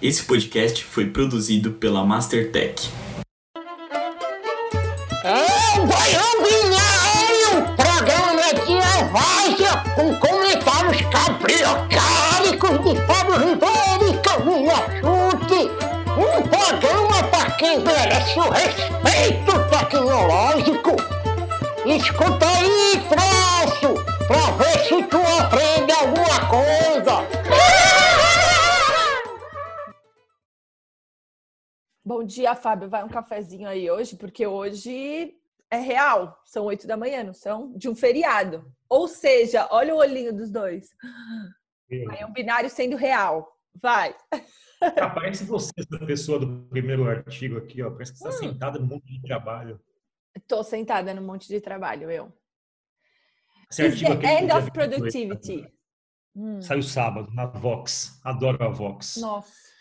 Esse podcast foi produzido pela Mastertech. É, Goiânia, o programa de Evásia com comentários cabriocáricos de Fábio Ribeiro e Camila Chute. Um programa para quem merece o respeito tecnológico. Escuta aí, troço, Bom dia, Fábio. Vai um cafezinho aí hoje, porque hoje é real. São oito da manhã, não são? De um feriado. Ou seja, olha o olhinho dos dois. É um binário sendo real. Vai. Ah, parece você, essa pessoa do primeiro artigo aqui, ó. Parece que você está Hum. sentada no monte de trabalho. Tô sentada num monte de trabalho, eu. Esse artigo the aqui end do of 28, productivity. Hum, Saiu sábado, na Vox. Adoro a Vox. Nossa.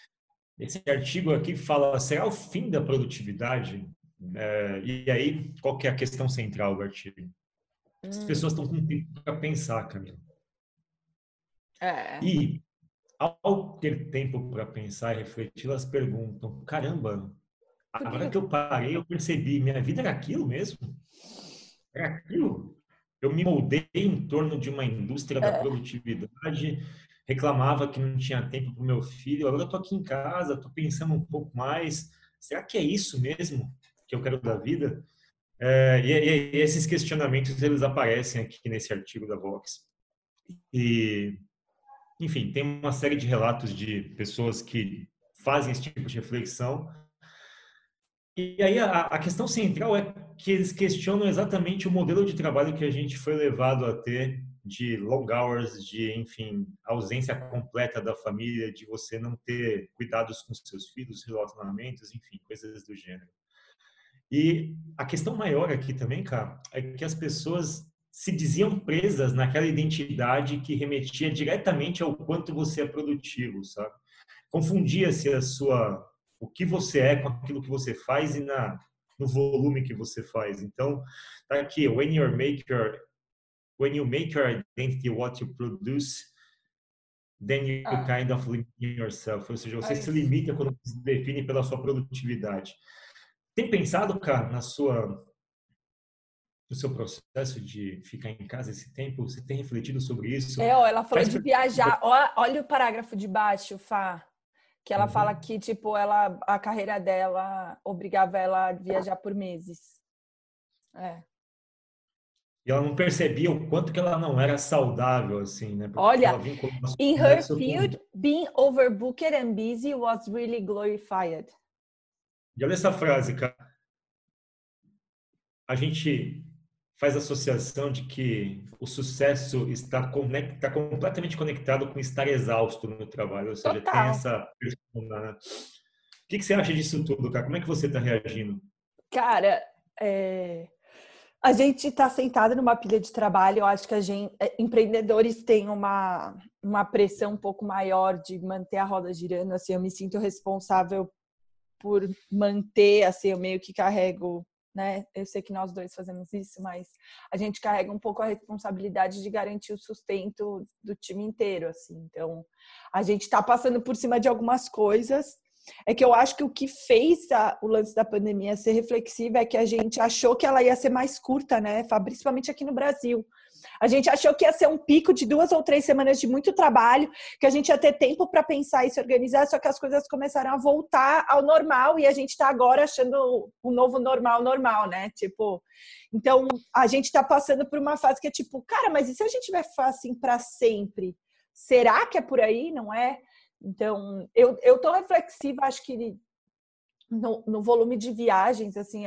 Esse artigo aqui fala, será o fim da produtividade? É, e aí, qual que é a questão central do artigo? As Hum, pessoas estão com tempo para pensar, Camila. é. E, ao ter tempo para pensar e refletir, elas perguntam, caramba, a Por que eu- parei, eu percebi, minha vida era aquilo mesmo? Era aquilo? Eu me moldei em torno de uma indústria da É. produtividade, reclamava que não tinha tempo para o meu filho, agora eu estou aqui em casa, estou pensando um pouco mais, será que é isso mesmo que eu quero da vida? É, e, e- e esses questionamentos, eles aparecem aqui nesse artigo da Vox. E, enfim, tem uma série de relatos de pessoas que fazem esse tipo de reflexão. E aí a, a questão central é que eles questionam exatamente o modelo de trabalho que a gente foi levado a ter de long hours, de, enfim, ausência completa da família, de você não ter cuidados com seus filhos, relacionamentos, enfim, coisas do gênero. E a questão maior aqui também, cara, é que as pessoas se diziam presas naquela identidade que remetia diretamente ao quanto você é produtivo, sabe? Confundia-se a sua o que você é com aquilo que você faz e na no volume que você faz. Então, tá aqui, when you make your when you make your identity what you produce, then you Ah. kind of limit yourself. Ou seja, você Ah, se limita quando se define pela sua produtividade. Tem pensado, cara, na sua no seu processo de ficar em casa esse tempo? Você tem refletido sobre isso? É, ó, ela falou Faz de viajar. Ó, olha o parágrafo de baixo, Fá. Que ela Uhum. fala que, tipo, ela, a carreira dela obrigava ela a viajar por meses. É. E ela não percebia o quanto que ela não era saudável, assim, né? Porque Olha, In her conversas com- field, being overbooked and busy was really glorified. E olha essa frase, cara. A gente faz associação de que o sucesso está, conec- está completamente conectado com estar exausto no trabalho, ou seja, Total. tem essa persona, né? O que, que você acha disso tudo, cara? Como é que você está reagindo? Cara, é, a gente está sentado numa pilha de trabalho. Eu acho que gente, é, empreendedores têm uma, uma pressão um pouco maior de manter a roda girando. Assim, eu me sinto responsável por manter. Assim, eu meio que carrego, né? Eu sei que nós dois fazemos isso, mas a gente carrega um pouco a responsabilidade de garantir o sustento do time inteiro. Assim, então a gente está passando por cima de algumas coisas. É que eu acho que o que fez a- o lance da pandemia ser reflexiva é que a gente achou que ela ia ser mais curta, né, Fá? principalmente aqui no Brasil. A gente achou que ia ser um pico de duas ou três semanas de muito trabalho, que a gente ia ter tempo para pensar e se organizar, só que as coisas começaram a voltar ao normal e a gente está agora achando o novo normal normal, né? Tipo, então a gente está passando por uma fase que é tipo, cara, mas e se a gente vai ficar assim para sempre? Será que é por aí? Não é? Então, eu, eu tô reflexiva, acho que no, no volume de viagens, assim,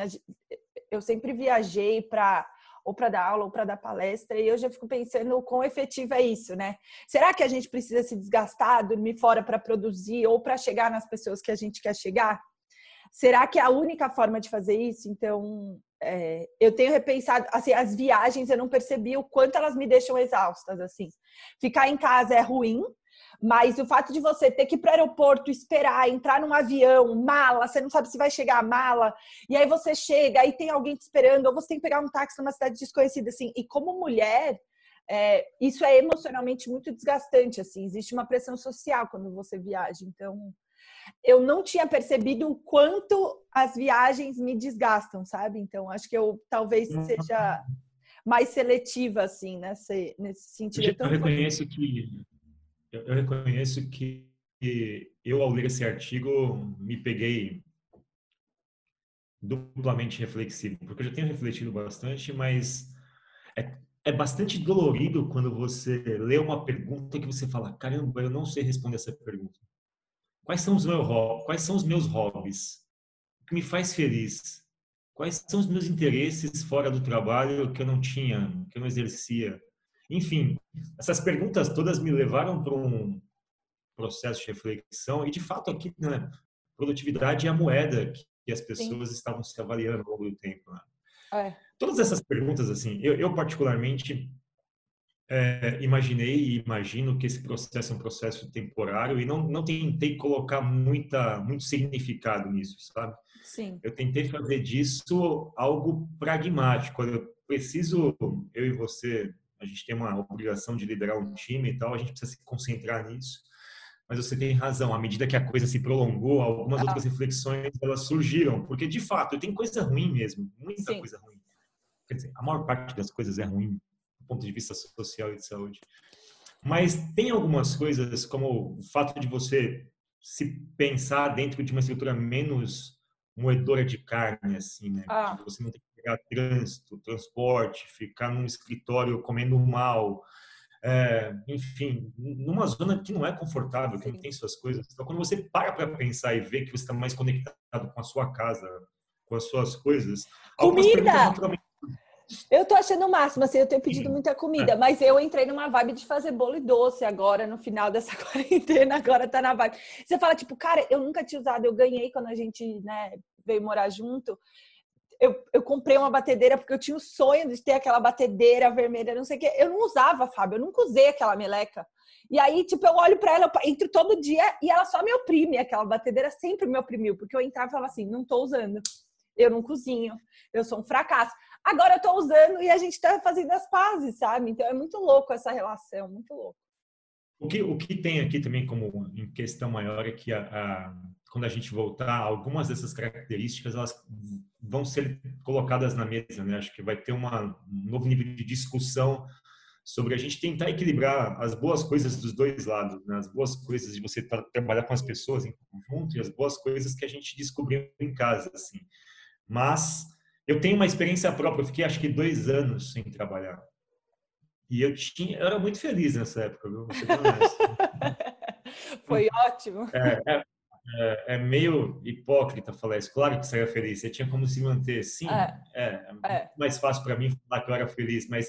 eu sempre viajei para ou para dar aula ou para dar palestra, e eu já fico pensando o quão efetivo é isso, né? Será que a gente precisa se desgastar, dormir fora para produzir ou para chegar nas pessoas que a gente quer chegar? Será que é a única forma de fazer isso? Então, é, eu tenho repensado, assim, as viagens eu não percebi o quanto elas me deixam exaustas, assim. Ficar em casa é ruim, mas o fato de você ter que ir para o aeroporto, esperar, entrar num avião, mala, você não sabe se vai chegar a mala, e aí você chega, aí tem alguém te esperando, ou você tem que pegar um táxi numa cidade desconhecida, assim. E como mulher, é, isso é emocionalmente muito desgastante, assim. Existe uma pressão social quando você viaja. Então, eu não tinha percebido o quanto as viagens me desgastam, sabe? Então, acho que eu talvez Uhum. seja mais seletiva, assim, nesse, nesse sentido. Eu, eu reconheço que eu, eu reconheço que eu ao ler esse artigo me peguei duplamente reflexivo, porque eu já tenho refletido bastante, mas é, é bastante dolorido quando você lê uma pergunta que você fala, caramba, eu não sei responder essa pergunta. Quais são os meus? Quais são os meus hobbies? O que me faz feliz? Quais são os meus interesses fora do trabalho que eu não tinha, que eu não exercia? Enfim, essas perguntas todas me levaram para um processo de reflexão e de fato aqui, né, produtividade é a moeda que as pessoas Sim. estavam se avaliando ao longo do tempo. Né? É. Todas essas perguntas, assim, eu, eu particularmente é, imaginei e imagino que esse processo é um processo temporário e não, não tentei colocar muita, muito significado nisso, sabe? Sim. Eu tentei fazer disso algo pragmático. Eu preciso, eu e você, a gente tem uma obrigação de liderar um time e tal, a gente precisa se concentrar nisso. Mas você tem razão, à medida que a coisa se prolongou, algumas ah. outras reflexões elas surgiram, porque de fato tem coisa ruim mesmo, muita Sim. coisa ruim. Quer dizer, a maior parte das coisas é ruim do ponto de vista social e de saúde. Mas tem algumas coisas, como o fato de você se pensar dentro de uma estrutura menos moedora de carne, assim, né? Ah. Você não tem que pegar trânsito, transporte, ficar num escritório comendo mal, é, enfim, numa zona que não é confortável, que não tem suas coisas. Então, quando você para para pensar e vê que você está mais conectado com a sua casa, com as suas coisas, comida. Eu tô achando o máximo, assim, eu tenho pedido muita comida, mas eu entrei numa vibe de fazer bolo e doce agora, no final dessa quarentena, agora tá na vibe. Você fala, tipo, cara, eu nunca tinha usado, eu ganhei quando a gente, né, veio morar junto. Eu, eu comprei uma batedeira porque eu tinha o sonho de ter aquela batedeira vermelha, não sei o quê. Eu não usava, Fábio, eu nunca usei aquela meleca. E aí, tipo, eu olho para ela, eu entro todo dia e ela só me oprime. Aquela batedeira sempre me oprimiu, porque eu entrava e falava assim: não tô usando, eu não cozinho, eu sou um fracasso. Agora eu tô usando e a gente tá fazendo as pazes, sabe? Então é muito louco essa relação, muito louco. O que, o que tem aqui também como em questão maior é que a, a, quando a gente voltar, algumas dessas características elas vão ser colocadas na mesa, né? Acho que vai ter uma, um novo nível de discussão sobre a gente tentar equilibrar as boas coisas dos dois lados, né? as boas coisas de você tra trabalhar com as pessoas em conjunto e as boas coisas que a gente descobriu em casa, assim. Mas eu tenho uma experiência própria, eu fiquei acho que dois anos sem trabalhar. E eu tinha, eu era muito feliz nessa época, viu? Foi ótimo. É, é, é, é, meio hipócrita falar isso. Claro que você era feliz, você tinha como se manter. Sim, é, é, é. mais fácil para mim falar que eu era feliz, mas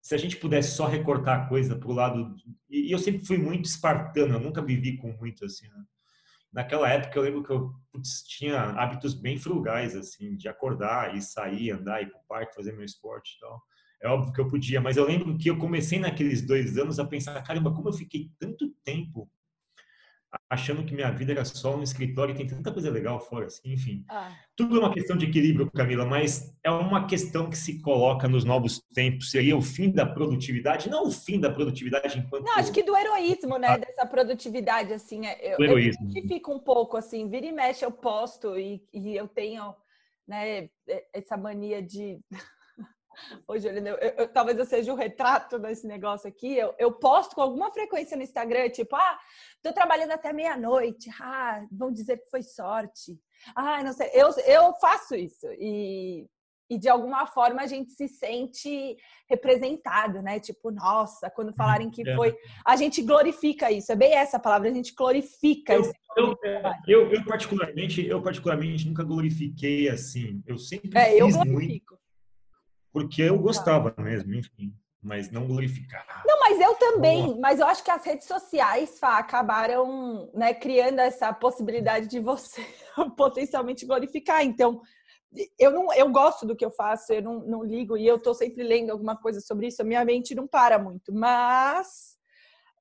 se a gente pudesse só recortar a coisa para o lado. E, eu sempre fui muito espartano, eu nunca vivi com muito assim. Né? Naquela época eu lembro que eu putz, tinha hábitos bem frugais, assim, de acordar e sair, andar, ir para o parque, fazer meu esporte e tal. É óbvio que eu podia, mas eu lembro que eu comecei naqueles dois anos a pensar, caramba, como eu fiquei tanto tempo achando que minha vida era só um escritório e tem tanta coisa legal fora, assim, enfim. Ah. Tudo é uma questão de equilíbrio, Camila, mas é uma questão que se coloca nos novos tempos. Seria o fim da produtividade, não o fim da produtividade enquanto... Não, acho que do heroísmo, né? Dessa produtividade, assim. Eu, do heroísmo. eu fico um pouco, assim, vira e mexe eu posto e, e eu tenho, né, essa mania de... Hoje, eu, eu, talvez eu seja o retrato desse negócio aqui. Eu, eu posto com alguma frequência no Instagram, tipo, ah, tô trabalhando até meia-noite. Ah, vão dizer que foi sorte. Ah, não sei. Eu, eu faço isso. E, e de alguma forma a gente se sente representado, né? Tipo, nossa, quando falarem que É. foi. A gente glorifica isso. É bem essa palavra, a gente glorifica Eu, esse eu, eu, eu, particularmente, eu particularmente nunca glorifiquei assim. Eu sempre É, eu fiz muito glorifico. Porque eu gostava mesmo, enfim, mas não glorificar. Não, mas eu também. Mas eu acho que as redes sociais, Fá, acabaram né, criando essa possibilidade de você potencialmente glorificar. Então, eu não, eu gosto do que eu faço, eu não, não ligo e eu estou sempre lendo alguma coisa sobre isso. A minha mente não para muito, mas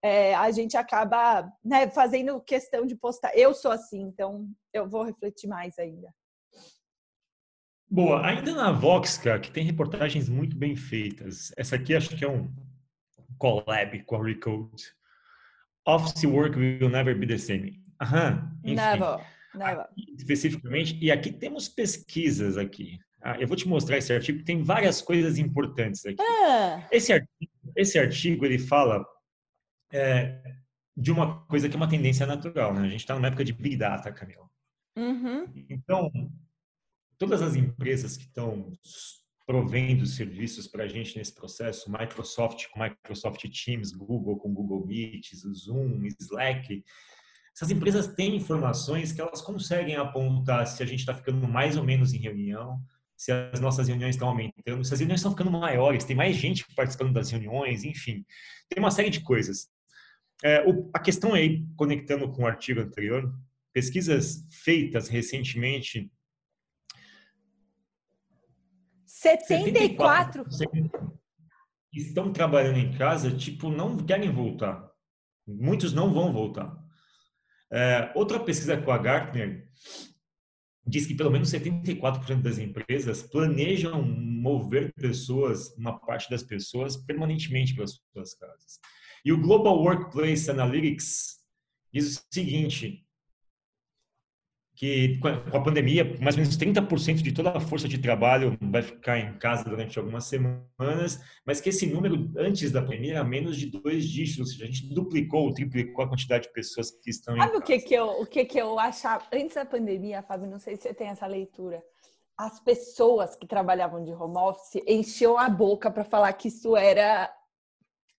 é, a gente acaba né, fazendo questão de postar. Eu sou assim, então eu vou refletir mais ainda. Boa, ainda na Vox, cara, que tem reportagens muito bem feitas. Essa aqui acho que é um collab com a Recode. Office work will never be the same. Aham, enfim. Never, never. especificamente, e aqui temos pesquisas aqui. Ah, eu vou te mostrar esse artigo, tem várias coisas importantes aqui. Ah, Esse artigo, esse artigo ele fala é, de uma coisa que é uma tendência natural, né? A gente está numa época de Big Data, Camila. uhum. Então, todas as empresas que estão provendo serviços para a gente nesse processo, Microsoft com Microsoft Teams, Google com Google Meet, Zoom, Slack, essas empresas têm informações que elas conseguem apontar se a gente está ficando mais ou menos em reunião, se as nossas reuniões estão aumentando, se as reuniões estão ficando maiores, tem mais gente participando das reuniões, enfim, tem uma série de coisas. É, o, a questão aí, conectando com o artigo anterior, pesquisas feitas recentemente 74. 74% que estão trabalhando em casa, tipo, não querem voltar. Muitos não vão voltar. É, outra pesquisa com a Gartner diz que pelo menos 74% das empresas planejam mover pessoas, uma parte das pessoas, permanentemente para as suas casas. E o Global Workplace Analytics diz o seguinte, que com a pandemia, mais ou menos 30% de toda a força de trabalho vai ficar em casa durante algumas semanas, mas que esse número antes da pandemia era menos de dois dígitos, ou seja, a gente duplicou ou triplicou a quantidade de pessoas que estão Sabe em o que casa. que eu, o que que eu achava antes da pandemia, Fábio? Não sei se você tem essa leitura. As pessoas que trabalhavam de home office enchiam a boca para falar que isso era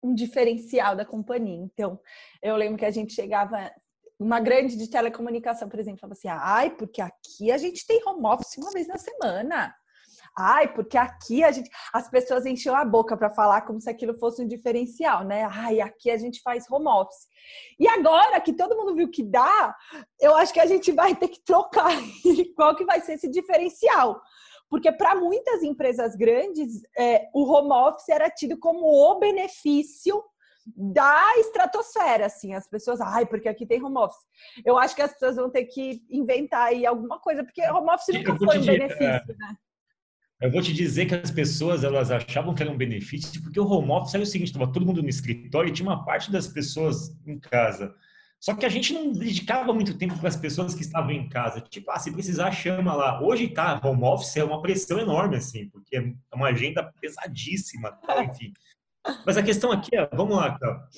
um diferencial da companhia. Então, eu lembro que a gente chegava uma grande de telecomunicação, por exemplo, falava assim: "Ai, porque aqui a gente tem home office uma vez na semana". Ai, porque aqui a gente, as pessoas enchiam a boca para falar como se aquilo fosse um diferencial, né? Ai, aqui a gente faz home office. E agora que todo mundo viu que dá, eu acho que a gente vai ter que trocar qual que vai ser esse diferencial. Porque para muitas empresas grandes, é, o home office era tido como o benefício da estratosfera, assim, as pessoas, ai, porque aqui tem home office. Eu acho que as pessoas vão ter que inventar aí alguma coisa, porque home office nunca foi um dizer, benefício, né? Eu vou te dizer que as pessoas elas achavam que era um benefício porque o home office era o seguinte, estava todo mundo no escritório e tinha uma parte das pessoas em casa. Só que a gente não dedicava muito tempo para as pessoas que estavam em casa. Tipo, ah, se precisar, chama lá. Hoje tá, home office é uma pressão enorme, assim, porque é uma agenda pesadíssima, tal, enfim. Mas a questão aqui é, vamos lá, cara.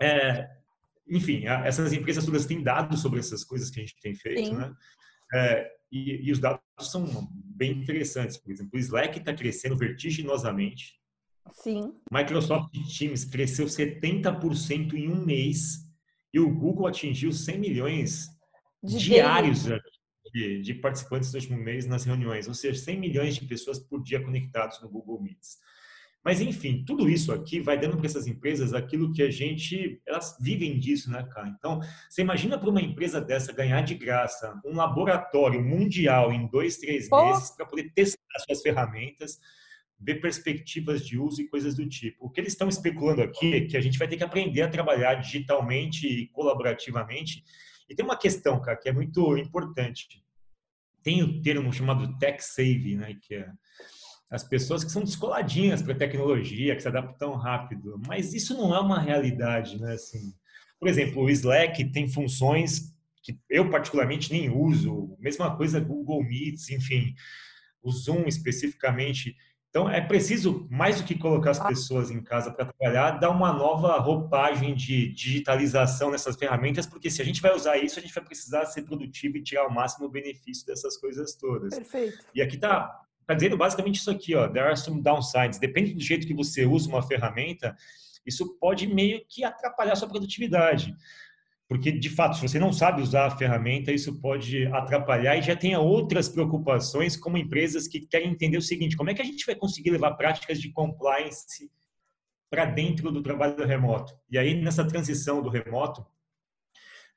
É, enfim, essas empresas todas têm dados sobre essas coisas que a gente tem feito, Sim. né? É, e, e os dados são bem interessantes. Por exemplo, o Slack está crescendo vertiginosamente. Sim. Microsoft Teams cresceu 70% em um mês. E o Google atingiu 100 milhões De diários de, de participantes no último mês nas reuniões. Ou seja, 100 milhões de pessoas por dia conectados no Google Meets. Mas, enfim, tudo isso aqui vai dando para essas empresas aquilo que a gente. Elas vivem disso, né, cara? Então, você imagina para uma empresa dessa ganhar de graça um laboratório mundial em dois, três Pô. meses para poder testar suas ferramentas, ver perspectivas de uso e coisas do tipo. O que eles estão especulando aqui é que a gente vai ter que aprender a trabalhar digitalmente e colaborativamente. E tem uma questão, cara, que é muito importante. Tem o termo chamado tech save, né, que é as pessoas que são descoladinhas para tecnologia, que se adaptam rápido. Mas isso não é uma realidade, né? Assim, por exemplo, o Slack tem funções que eu particularmente nem uso. Mesma coisa Google Meets, enfim, o Zoom especificamente. Então é preciso mais do que colocar as pessoas em casa para trabalhar, dar uma nova roupagem de digitalização nessas ferramentas, porque se a gente vai usar isso, a gente vai precisar ser produtivo e tirar o máximo benefício dessas coisas todas. Perfeito. E aqui tá, tá dizendo basicamente isso aqui, ó. There are some downsides. Depende do jeito que você usa uma ferramenta, isso pode meio que atrapalhar a sua produtividade. Porque, de fato, se você não sabe usar a ferramenta, isso pode atrapalhar e já tenha outras preocupações, como empresas que querem entender o seguinte: como é que a gente vai conseguir levar práticas de compliance para dentro do trabalho remoto? E aí, nessa transição do remoto,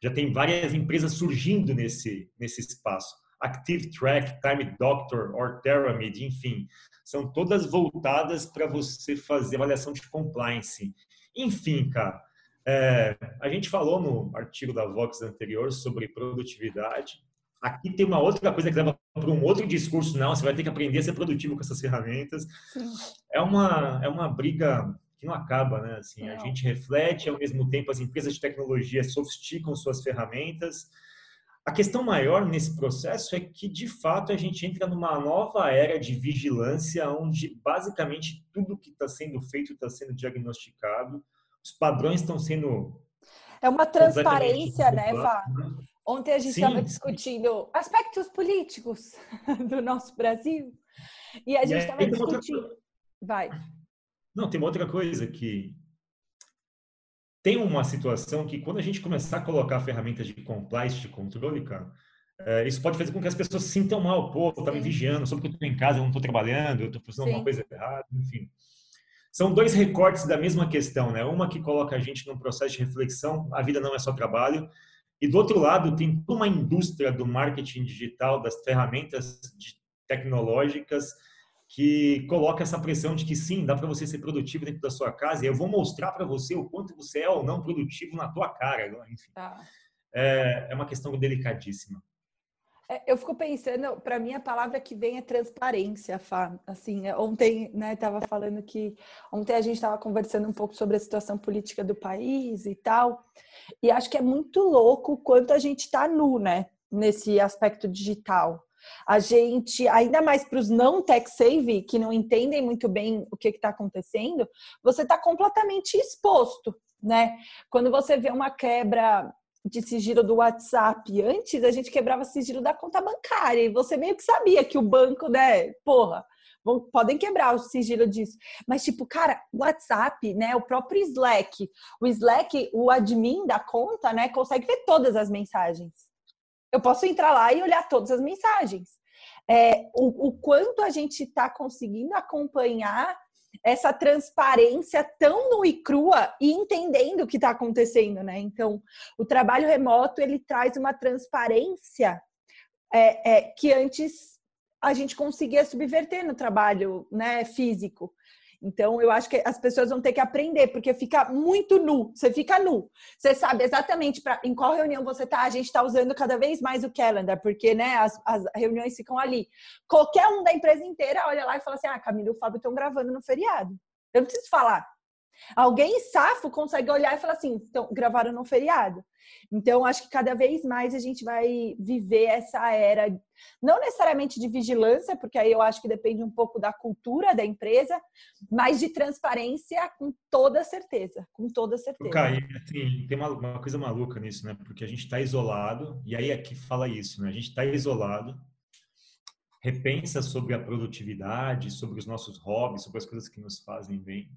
já tem várias empresas surgindo nesse, nesse espaço. Active Track, Time Doctor, or Pyramid, enfim, são todas voltadas para você fazer avaliação de compliance. Enfim, cara, é, a gente falou no artigo da Vox anterior sobre produtividade. Aqui tem uma outra coisa que leva para um outro discurso, não, você vai ter que aprender a ser produtivo com essas ferramentas. Sim. É uma, é uma briga que não acaba, né? Assim, a gente reflete, ao mesmo tempo as empresas de tecnologia sofisticam suas ferramentas. A questão maior nesse processo é que, de fato, a gente entra numa nova era de vigilância, onde basicamente tudo que está sendo feito está sendo diagnosticado, os padrões estão sendo. É uma transparência, né, Vá? Ontem a gente estava discutindo aspectos políticos do nosso Brasil e a gente estava discutindo. Outra... Vai. Não, tem uma outra coisa que tem uma situação que quando a gente começar a colocar ferramentas de compliance, de controle, cara, é, isso pode fazer com que as pessoas se sintam mal. Pô, tá me vigiando, só porque eu estou em casa, eu não estou trabalhando, eu estou fazendo Sim. alguma coisa errada, enfim. São dois recortes da mesma questão, né? Uma que coloca a gente num processo de reflexão, a vida não é só trabalho, e do outro lado tem toda uma indústria do marketing digital, das ferramentas tecnológicas, que coloca essa pressão de que sim, dá para você ser produtivo dentro da sua casa e eu vou mostrar para você o quanto você é ou não produtivo na tua cara. Enfim, ah. é, é uma questão delicadíssima. É, eu fico pensando, para mim a palavra que vem é transparência, Fá. Assim, é, ontem, né, estava falando que ontem a gente estava conversando um pouco sobre a situação política do país e tal, e acho que é muito louco o quanto a gente está nu, né, nesse aspecto digital a gente, ainda mais para os não tech save, que não entendem muito bem o que está acontecendo, você está completamente exposto, né? Quando você vê uma quebra de sigilo do WhatsApp antes, a gente quebrava sigilo da conta bancária e você meio que sabia que o banco, né, porra, podem quebrar o sigilo disso. Mas, tipo, cara, o WhatsApp, né? O próprio Slack. O Slack, o admin da conta, né? Consegue ver todas as mensagens. Eu posso entrar lá e olhar todas as mensagens. É, o, o quanto a gente está conseguindo acompanhar essa transparência tão nua e crua e entendendo o que está acontecendo, né? Então, o trabalho remoto ele traz uma transparência é, é, que antes a gente conseguia subverter no trabalho né, físico. Então, eu acho que as pessoas vão ter que aprender, porque fica muito nu. Você fica nu. Você sabe exatamente pra, em qual reunião você está. A gente está usando cada vez mais o calendar, porque né, as, as, reuniões ficam ali. Qualquer um da empresa inteira olha lá e fala assim: ah, Camila e o Fábio estão gravando no feriado. Eu não preciso falar. Alguém safo consegue olhar e falar assim, então, gravaram no feriado. Então, acho que cada vez mais a gente vai viver essa era, não necessariamente de vigilância, porque aí eu acho que depende um pouco da cultura da empresa, mas de transparência com toda certeza, com toda certeza. Caio, assim, tem uma, uma, coisa maluca nisso, né? Porque a gente está isolado, e aí aqui fala isso, né? A gente está isolado, repensa sobre a produtividade, sobre os nossos hobbies, sobre as coisas que nos fazem bem.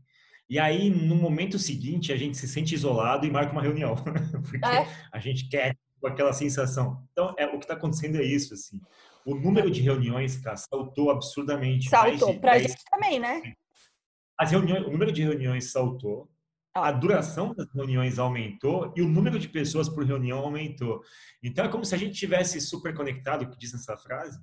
E aí, no momento seguinte, a gente se sente isolado e marca uma reunião, porque é. a gente quer com aquela sensação. Então, é, o que está acontecendo é isso, assim. O número de reuniões, cara, saltou absurdamente. Saltou, para a gente também, né? As reuniões, o número de reuniões saltou, a duração das reuniões aumentou e o número de pessoas por reunião aumentou. Então, é como se a gente tivesse super conectado, o que diz nessa frase,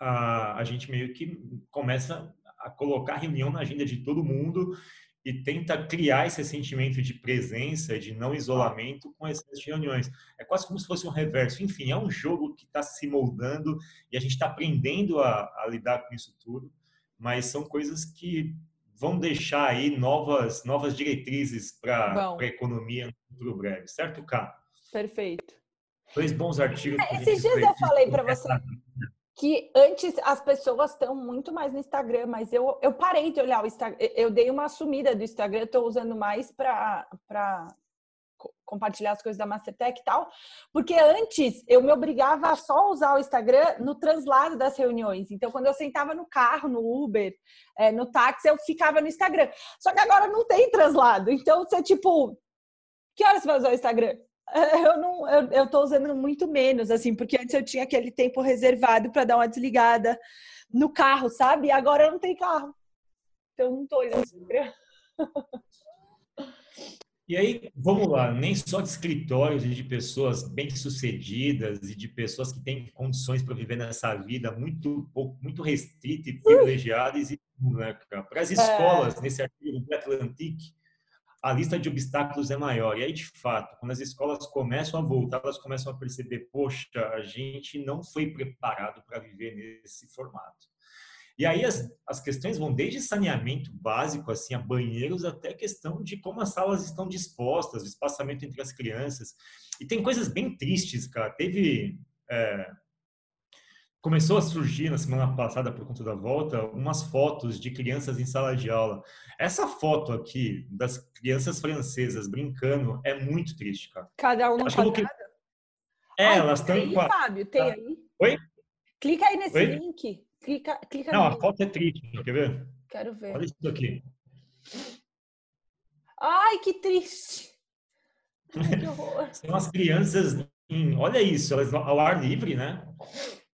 a, a gente meio que começa a colocar reunião na agenda de todo mundo e tenta criar esse sentimento de presença, de não isolamento com essas reuniões. É quase como se fosse um reverso. Enfim, é um jogo que está se moldando e a gente está aprendendo a, a, lidar com isso tudo, mas são coisas que vão deixar aí novas, novas diretrizes para a economia no futuro breve. Certo, Cá? Perfeito. Dois bons artigos. É, esses dias eu falei para você que antes as pessoas estão muito mais no Instagram, mas eu, eu parei de olhar o Instagram, eu dei uma sumida do Instagram, estou usando mais para compartilhar as coisas da Mastertech e tal, porque antes eu me obrigava a só usar o Instagram no translado das reuniões. Então, quando eu sentava no carro, no Uber, é, no táxi, eu ficava no Instagram. Só que agora não tem translado. Então, você tipo, que horas você vai usar o Instagram? eu não eu, eu tô usando muito menos assim porque antes eu tinha aquele tempo reservado para dar uma desligada no carro sabe agora eu não tenho carro então não tô olhando e aí vamos lá nem só de escritórios e de pessoas bem sucedidas e de pessoas que têm condições para viver nessa vida muito muito restrita e privilegiada né, para as é. escolas é. nesse artigo do Atlantic a lista de obstáculos é maior. E aí, de fato, quando as escolas começam a voltar, elas começam a perceber: poxa, a gente não foi preparado para viver nesse formato. E aí as, as questões vão desde saneamento básico, assim, a banheiros, até questão de como as salas estão dispostas, o espaçamento entre as crianças. E tem coisas bem tristes, cara. Teve... É, começou a surgir na semana passada, por conta da volta, umas fotos de crianças em sala de aula. Essa foto aqui das crianças francesas brincando é muito triste, cara. Cada um no que quadrado? vou- É, Ai, elas estão em quatro. Fábio, tem Tá. aí. Oi? Clica aí nesse Oi? link. Clica, clica Não, a foto é triste, quer ver? Quero ver. Olha isso aqui. Ai, que triste. Ai, que horror. São as crianças em, olha isso, elas ao ar livre, né?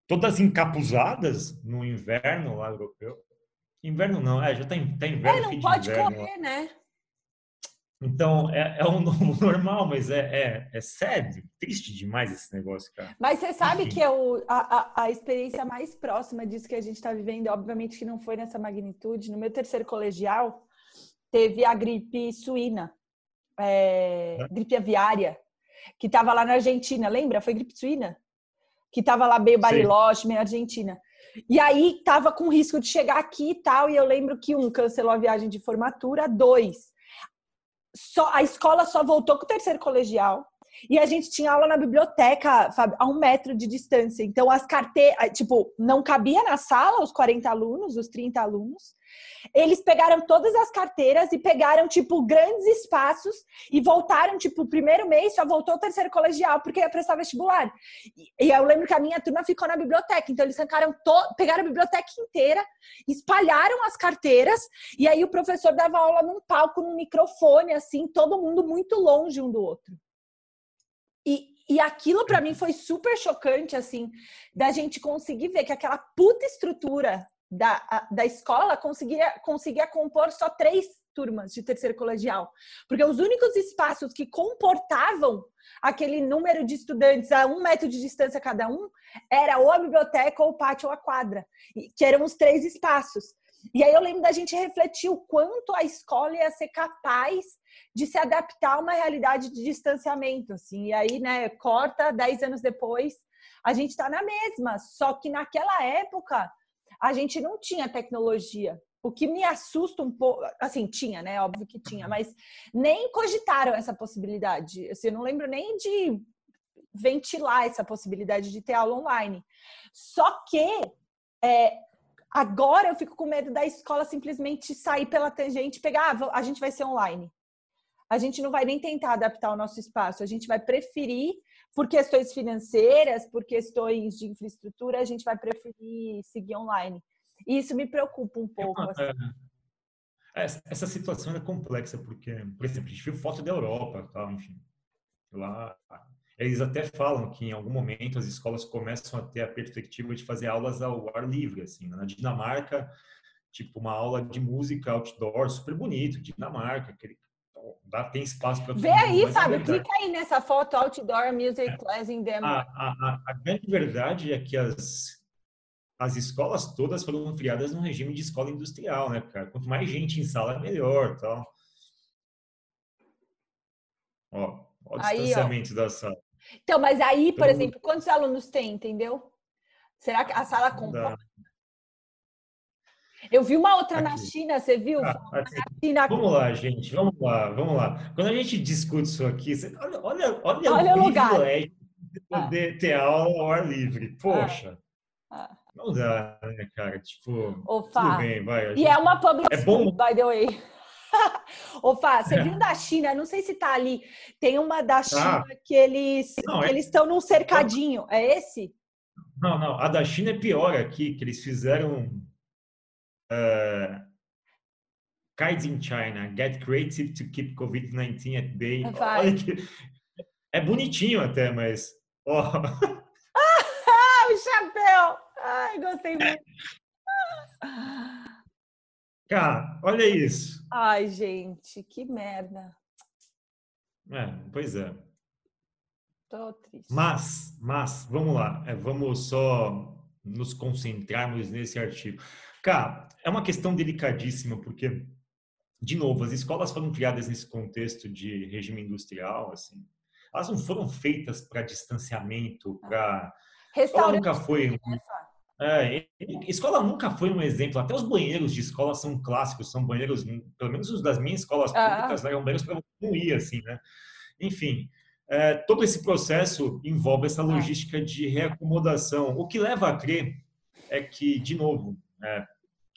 Todas encapuzadas no inverno lá europeu. Inverno não, é, já tá, em- tá inverno, É, não de pode inverno lá. correr, né? Então, é, é o novo normal, mas é, é, é sad, triste demais esse negócio, cara. Mas você sabe Enfim. que é o, a, a, a experiência mais próxima disso que a gente está vivendo, obviamente que não foi nessa magnitude. No meu terceiro colegial, teve a gripe suína, é, gripe aviária, que estava lá na Argentina. Lembra? Foi gripe suína? Que estava lá meio. Bariloche, meio Argentina. E aí tava com risco de chegar aqui e tal. E eu lembro que um cancelou a viagem de formatura, dois. Só, a escola só voltou com o terceiro colegial. E a gente tinha aula na biblioteca, a um metro de distância. Então, as carteiras, tipo, não cabia na sala os 40 alunos, os 30 alunos. Eles pegaram todas as carteiras e pegaram, tipo, grandes espaços e voltaram, tipo, o primeiro mês só voltou o terceiro colegial, porque ia prestar vestibular. E, eu lembro que a minha turma ficou na biblioteca. Então, eles to- pegaram a biblioteca inteira, espalharam as carteiras, e aí o professor dava aula num palco, num microfone, assim, todo mundo muito longe um do outro. E, e aquilo para mim foi super chocante, assim, da gente conseguir ver que aquela puta estrutura da, da escola conseguia, conseguia compor só três turmas de terceiro colegial. Porque os únicos espaços que comportavam aquele número de estudantes a um metro de distância cada um era ou a biblioteca, ou o pátio, ou a quadra, que eram os três espaços. E aí eu lembro da gente refletir o quanto a escola ia ser capaz de se adaptar a uma realidade de distanciamento, assim. E aí, né, corta, dez anos depois, a gente está na mesma. Só que naquela época, a gente não tinha tecnologia. O que me assusta um pouco, assim, tinha, né? Óbvio que tinha, mas nem cogitaram essa possibilidade. Assim, eu não lembro nem de ventilar essa possibilidade de ter aula online. Só que é, agora eu fico com medo da escola simplesmente sair pela tangente e pegar, ah, a gente vai ser online. A gente não vai nem tentar adaptar o nosso espaço, a gente vai preferir, por questões financeiras, por questões de infraestrutura, a gente vai preferir seguir online. E isso me preocupa um pouco. assim. É, Essa, essa situação é complexa, porque, por exemplo, a gente viu foto da Europa, tal, enfim. Lá, eles até falam que em algum momento as escolas começam a ter a perspectiva de fazer aulas ao ar livre, assim. né? Na Dinamarca, tipo, uma aula de música outdoor, super bonito, Dinamarca, aquele, dá, tem espaço para Vê aí, Fábio, clica aí nessa foto Outdoor Music Class in a, Denmark. a, a, a grande verdade é que as, as escolas todas foram criadas num regime de escola industrial, né, cara? Quanto mais gente em sala, melhor, tal. Ó, ó o Aí, ó. distanciamento da sala. Então, mas aí, por Todo exemplo, quantos alunos tem, entendeu? Será que a sala comporta? Eu vi uma outra na Aqui. China, você viu? Ah, Na. China, Vamos lá, gente, vamos lá, vamos lá. Quando a gente discute isso aqui, você- olha, olha, olha, Olha o privilégio de poder ter aula ao ar livre. Poxa, Ah. não dá, né, cara? Tipo, Ô, tudo bem, vai. a E gente- é uma public É bom- by the way. Ô, Fá, você viu da China? Não sei se tá ali. Tem uma da China que eles Não, que é- eles estão num cercadinho. É esse? Não, não, a da China é pior aqui, que eles fizeram eh, Kids in China, get creative to keep COVID-19 at bay. Vai. É bonitinho até, mas ó, Ah, o chapéu! Ai, gostei muito. cara, olha isso. Ai, gente, que merda. É, pois é. Tô triste. Mas, mas, vamos lá, é, vamos só nos concentrarmos nesse artigo. É uma questão delicadíssima, porque, de novo, as escolas foram criadas nesse contexto de regime industrial, assim. Elas não foram feitas para distanciamento, para... Ela nunca foi... um- né, Fá? É, escola nunca foi um exemplo. Até os banheiros de escola são clássicos, são banheiros, pelo menos os das minhas escolas ah. públicas, ah. eram banheiros para não ir, assim, né? Enfim, é, todo esse processo envolve essa tá. logística de reacomodação. O que leva a crer é que, de novo, é,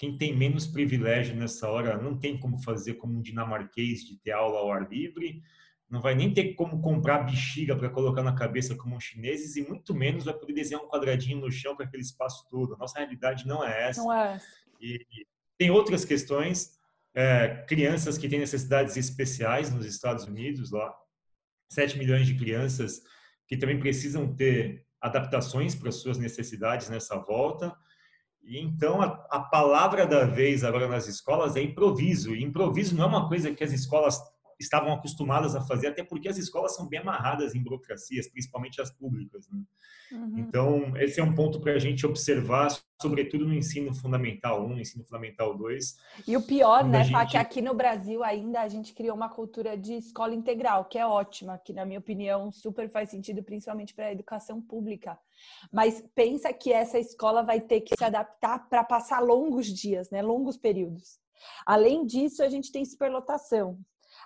quem tem menos privilégio nessa hora não tem como fazer como um dinamarquês de ter aula ao ar livre, não vai nem ter como comprar bexiga para colocar na cabeça como os chineses e muito menos vai poder desenhar um quadradinho no chão com aquele espaço todo. Nossa realidade não é essa. Não é. E tem outras questões, é, crianças que têm necessidades especiais nos Estados Unidos, lá, 7 milhões de crianças que também precisam ter adaptações para as suas necessidades nessa volta. E então a, a, palavra da vez agora nas escolas é improviso. E improviso não é uma coisa que as escolas estavam acostumadas a fazer, até porque as escolas são bem amarradas em burocracias, principalmente as públicas. Né? Uhum. Então, esse é um ponto para a gente observar, sobretudo no ensino fundamental 1, ensino fundamental 2. E o pior, né, gente... Que aqui no Brasil ainda a gente criou uma cultura de escola integral, que é ótima, que na minha opinião super faz sentido, principalmente para a educação pública. Mas pensa que essa escola vai ter que se adaptar para passar longos dias, né, longos períodos. Além disso, a gente tem superlotação.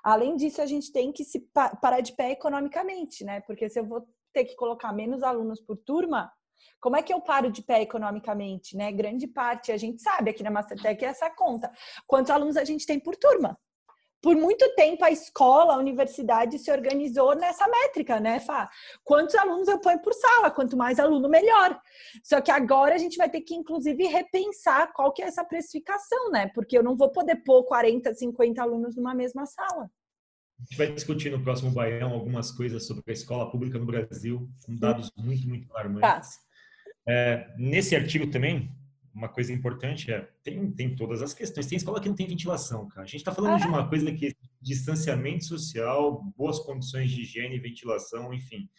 Além disso, a gente tem que se parar de pé economicamente, né? Porque se eu vou ter que colocar menos alunos por turma, como é que eu paro de pé economicamente, né? Grande parte, a gente sabe aqui na Mastertech é essa conta. Quantos alunos a gente tem por turma? Por muito tempo a escola, a universidade se organizou nessa métrica, né, Fá? Quantos alunos eu ponho por sala? Quanto mais aluno, melhor. Só que agora a gente vai ter que, inclusive, repensar qual que é essa precificação, né? Porque eu não vou poder pôr 40, 50 alunos numa mesma sala. A gente vai discutir no próximo Baião algumas coisas sobre a escola pública no Brasil, com dados muito, muito alarmantes. Tá. É, nesse artigo também, uma coisa importante é, tem, tem todas as questões. Tem escola que não tem ventilação, cara. A gente está falando de uma coisa que é distanciamento social, boas condições de higiene, ventilação, enfim,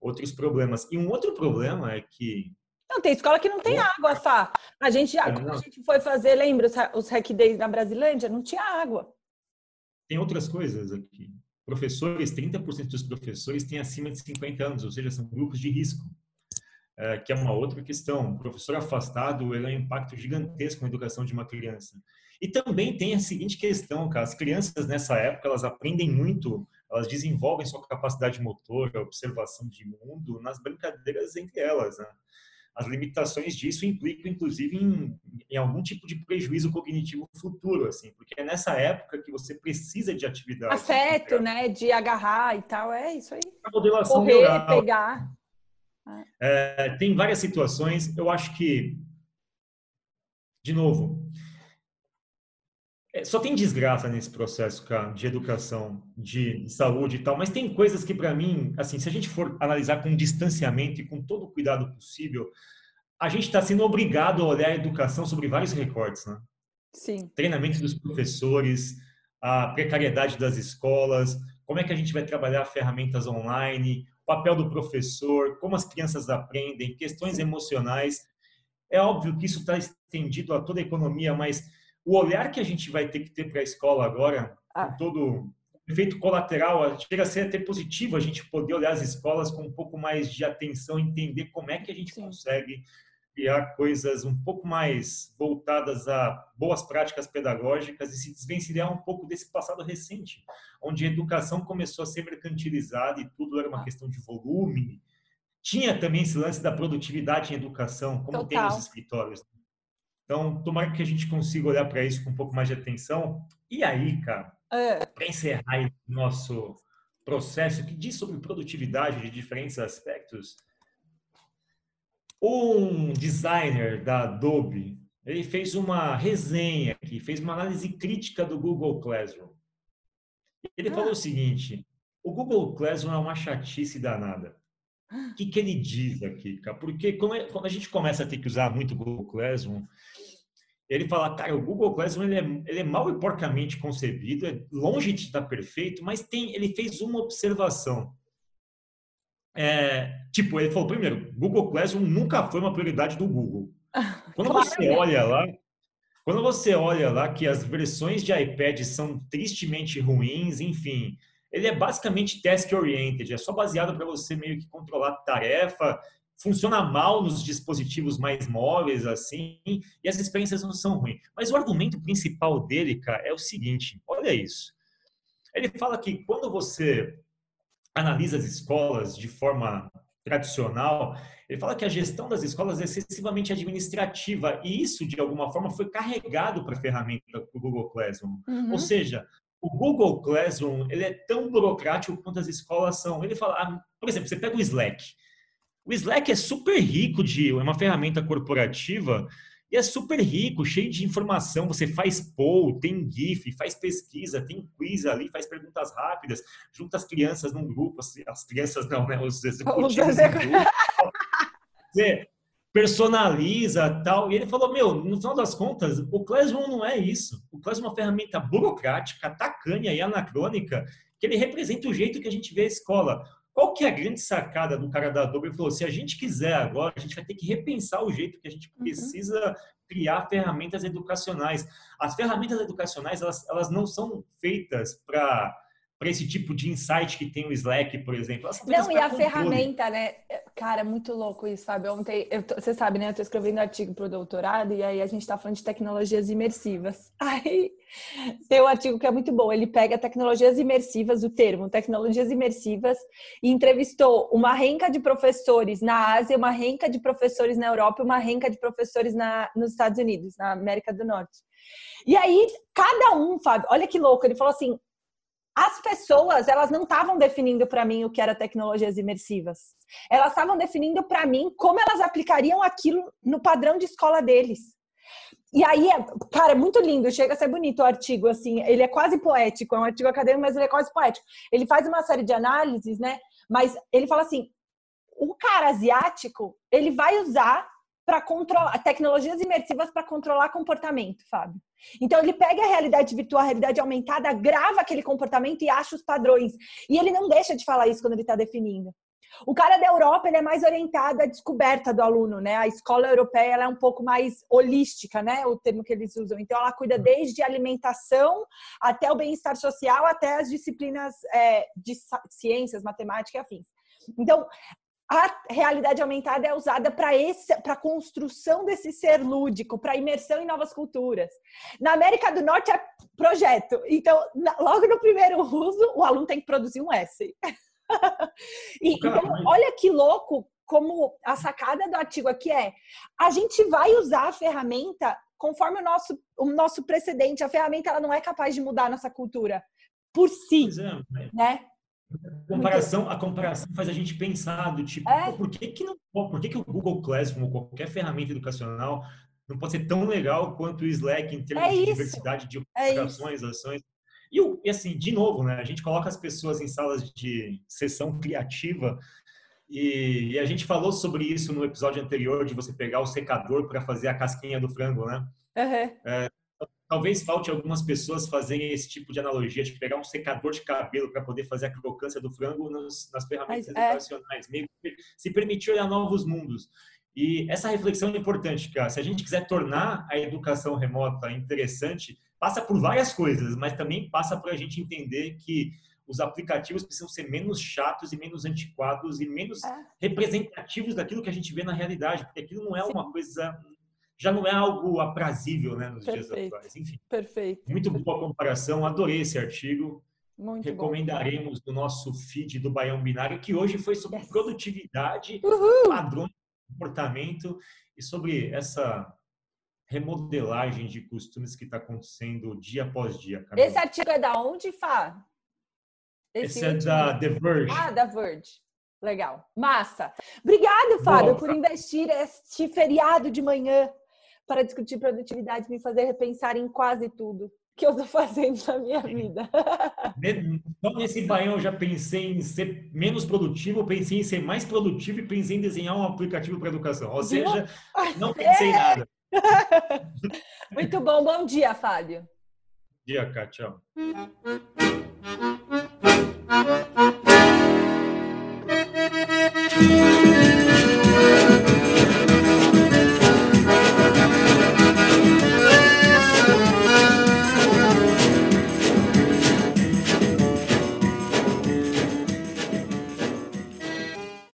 outros problemas. E um outro problema é que não, tem escola que não tem água, Fá. A gente, é, quando a gente foi fazer, lembra os, os Hack Days na Brasilândia? Não tinha água. Tem outras coisas aqui. Professores, 30% dos professores têm acima de 50 anos, ou seja, são grupos de risco, é, que é uma outra questão. O professor afastado ele é um impacto gigantesco na educação de uma criança. E também tem a seguinte questão, cara, as crianças nessa época, elas aprendem muito, elas desenvolvem sua capacidade motora, observação de mundo nas brincadeiras entre elas, né? as limitações disso implicam, inclusive, em, em, algum tipo de prejuízo cognitivo futuro, assim, porque é nessa época que você precisa de atividade. Afeto, né? De agarrar e tal, é isso aí. A modelação Correr, neural. pegar. É, tem várias situações, eu acho que, de novo, é, só tem desgraça nesse processo, cara, de educação, de saúde e tal, mas tem coisas que, para mim, assim, se a gente for analisar com distanciamento e com todo o cuidado possível, a gente está sendo obrigado a olhar a educação sobre vários recortes, né? Sim. Treinamento dos professores, a precariedade das escolas, como é que a gente vai trabalhar ferramentas online, papel do professor, como as crianças aprendem, questões emocionais. É óbvio que isso está estendido a toda a economia, mas o olhar que a gente vai ter que ter para a escola agora, ah. com todo efeito colateral, chega a ser até positivo a gente poder olhar as escolas com um pouco mais de atenção, entender como é que a gente Sim. consegue criar coisas um pouco mais voltadas a boas práticas pedagógicas e se desvencilhar um pouco desse passado recente, onde a educação começou a ser mercantilizada e tudo era uma ah. questão de volume. Tinha também esse lance da produtividade em educação, como Total. tem nos escritórios. Então, tomara que a gente consiga olhar para isso com um pouco mais de atenção. E aí, cara, é. para encerrar o nosso processo que diz sobre produtividade de diferentes aspectos, um designer da Adobe, ele fez uma resenha aqui, fez uma análise crítica do Google Classroom. Ele ah. falou o seguinte: o Google Classroom é uma chatice danada. O que, que ele diz aqui, cara? Porque é, quando a gente começa a ter que usar muito o Google Classroom, ele fala, cara, o Google Classroom ele é, ele é mal e porcamente concebido, é longe de estar perfeito, mas tem, ele fez uma observação. É, tipo, ele falou, primeiro, Google Classroom nunca foi uma prioridade do Google. Quando você olha lá, quando você olha lá que as versões de iPad são tristemente ruins, enfim, ele é basicamente task oriented, é só baseado para você meio que controlar tarefa funciona mal nos dispositivos mais móveis, assim, e as experiências não são ruins. Mas o argumento principal dele, cara, é o seguinte: olha isso. Ele fala que quando você analisa as escolas de forma tradicional, ele fala que a gestão das escolas é excessivamente administrativa e isso, de alguma forma, foi carregado para a ferramenta do Google Classroom. Uhum. Ou seja, o Google Classroom ele é tão burocrático quanto as escolas são. Ele fala, ah, por exemplo, você pega o Slack. O Slack é super rico de, é uma ferramenta corporativa e é super rico, cheio de informação. Você faz poll, tem GIF, faz pesquisa, tem quiz ali, faz perguntas rápidas, junta as crianças num grupo, as crianças não, né? Os executivos. Você personaliza tal. E ele falou: Meu, no final das contas, o Classroom não é isso. O Classroom é uma ferramenta burocrática, tacanha e anacrônica, que ele representa o jeito que a gente vê a escola. Qual que é a grande sacada do cara da Adobe? Ele falou, se a gente quiser agora, a gente vai ter que repensar o jeito que a gente uhum. precisa uhum. criar ferramentas educacionais. As ferramentas educacionais, elas, elas não são feitas para para esse tipo de insight que tem o Slack, por exemplo. Não, e a controle. ferramenta, né? Cara, é muito louco isso, sabe? Ontem, eu tô, você sabe, né? Eu tô escrevendo artigo para o doutorado e aí a gente tá falando de tecnologias imersivas. Aí tem um artigo que é muito bom. Ele pega tecnologias imersivas, o termo tecnologias imersivas, e entrevistou uma renca de professores na Ásia, uma renca de professores na Europa e uma renca de professores na, nos Estados Unidos, na América do Norte. E aí, cada um, Fábio, olha que louco, ele falou assim: as pessoas elas não estavam definindo para mim o que era tecnologias imersivas. Elas estavam definindo para mim como elas aplicariam aquilo no padrão de escola deles. E aí, cara, é muito lindo, chega a ser bonito o artigo, assim, ele é quase poético, é um artigo acadêmico, mas ele é quase poético. Ele faz uma série de análises, né? Mas ele fala assim: o cara asiático, ele vai usar para controlar tecnologias imersivas para controlar comportamento, Fábio. Então ele pega a realidade virtual, a realidade aumentada, grava aquele comportamento e acha os padrões. E ele não deixa de falar isso quando ele está definindo. O cara da Europa ele é mais orientado à descoberta do aluno, né? A escola europeia ela é um pouco mais holística, né? O termo que eles usam. Então ela cuida desde alimentação até o bem-estar social, até as disciplinas é, de ciências, matemática e afins. Então, a realidade aumentada é usada para esse para construção desse ser lúdico, para imersão em novas culturas. Na América do Norte é projeto. Então, na, logo no primeiro uso, o aluno tem que produzir um essay. e, então, olha que louco como a sacada do artigo aqui é: a gente vai usar a ferramenta conforme o nosso, o nosso precedente. A ferramenta ela não é capaz de mudar a nossa cultura por si, é, né? A comparação, a comparação faz a gente pensar do tipo, é. por que que não, por que que o Google Classroom ou qualquer ferramenta educacional não pode ser tão legal quanto o Slack em termos é de diversidade de é operações, é ações? E, e, assim, de novo, né, a gente coloca as pessoas em salas de sessão criativa e, e a gente falou sobre isso no episódio anterior de você pegar o secador para fazer a casquinha do frango, né? Uhum. É, Talvez falte algumas pessoas fazerem esse tipo de analogia, de pegar um secador de cabelo para poder fazer a crocância do frango nas, nas ferramentas Mas, é. educacionais, meio se permitir olhar novos mundos. E essa reflexão é importante, cara. Se a gente quiser tornar a educação remota interessante, passa por várias coisas, mas também passa para a gente entender que os aplicativos precisam ser menos chatos e menos antiquados e menos é. representativos daquilo que a gente vê na realidade, porque aquilo não é Sim. uma coisa já não é algo aprazível né, nos Perfeito. dias atuais. Enfim, Perfeito. muito boa comparação, adorei esse artigo. Muito Recomendaremos bom. no nosso feed do Baião Binário, que hoje foi sobre yes. produtividade, Uhul. padrões de comportamento e sobre essa remodelagem de costumes que está acontecendo dia após dia. Camila. Esse artigo é da onde, Fá? Esse, Esse é da The Verge. Ah, da Verge. Legal. Massa. Obrigado, Fábio, por investir este feriado de manhã para discutir produtividade, me fazer repensar em quase tudo que eu estou fazendo na minha vida. Nesse baião eu já pensei em ser menos produtivo, pensei em ser mais produtivo e pensei em desenhar um aplicativo para educação. Ou seja, não pensei em nada. Muito bom. Bom dia, Fábio. Bom dia, Kátia.